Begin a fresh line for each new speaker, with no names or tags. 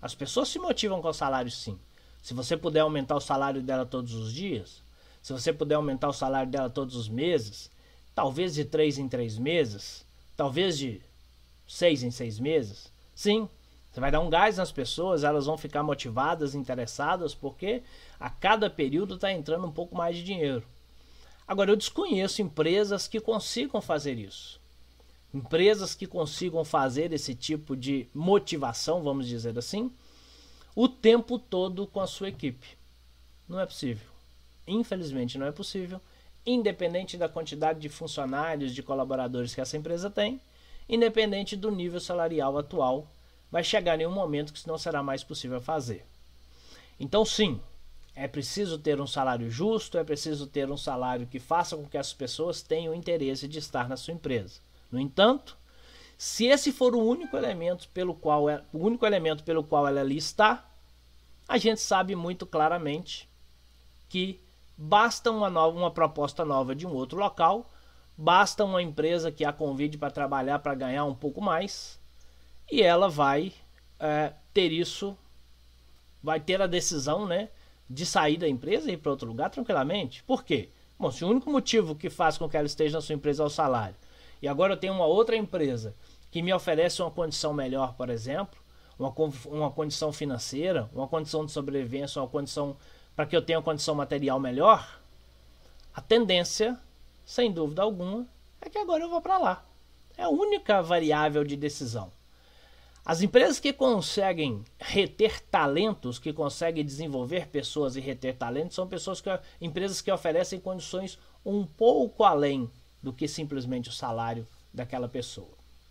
As pessoas se motivam com o salário sim. Se você puder aumentar o salário dela todos os dias, se você puder aumentar o salário dela todos os meses, talvez de três em três meses, talvez de seis em seis meses, sim, você vai dar um gás nas pessoas, elas vão ficar motivadas, interessadas, porque a cada período está entrando um pouco mais de dinheiro. Agora, eu desconheço empresas que consigam fazer isso. Empresas que consigam fazer esse tipo de motivação, vamos dizer assim, o tempo todo com a sua equipe. Não é possível. Infelizmente, não é possível, independente da quantidade de funcionários, de colaboradores que essa empresa tem, independente do nível salarial atual vai chegar em um momento que isso não será mais possível fazer. Então, sim, é preciso ter um salário justo, é preciso ter um salário que faça com que as pessoas tenham interesse de estar na sua empresa. No entanto, se esse for o único elemento pelo qual é, o único elemento pelo qual ela ali está, a gente sabe muito claramente que basta uma nova uma proposta nova de um outro local, basta uma empresa que a convide para trabalhar para ganhar um pouco mais, e ela vai é, ter isso, vai ter a decisão, né, de sair da empresa e ir para outro lugar tranquilamente. Por quê? Bom, se o único motivo que faz com que ela esteja na sua empresa é o salário, e agora eu tenho uma outra empresa que me oferece uma condição melhor, por exemplo, uma, uma condição financeira, uma condição de sobrevivência, uma condição para que eu tenha uma condição material melhor, a tendência, sem dúvida alguma, é que agora eu vou para lá. É a única variável de decisão. As empresas que conseguem reter talentos, que conseguem desenvolver pessoas e reter talentos, são pessoas que empresas que oferecem condições um pouco além do que simplesmente o salário daquela pessoa.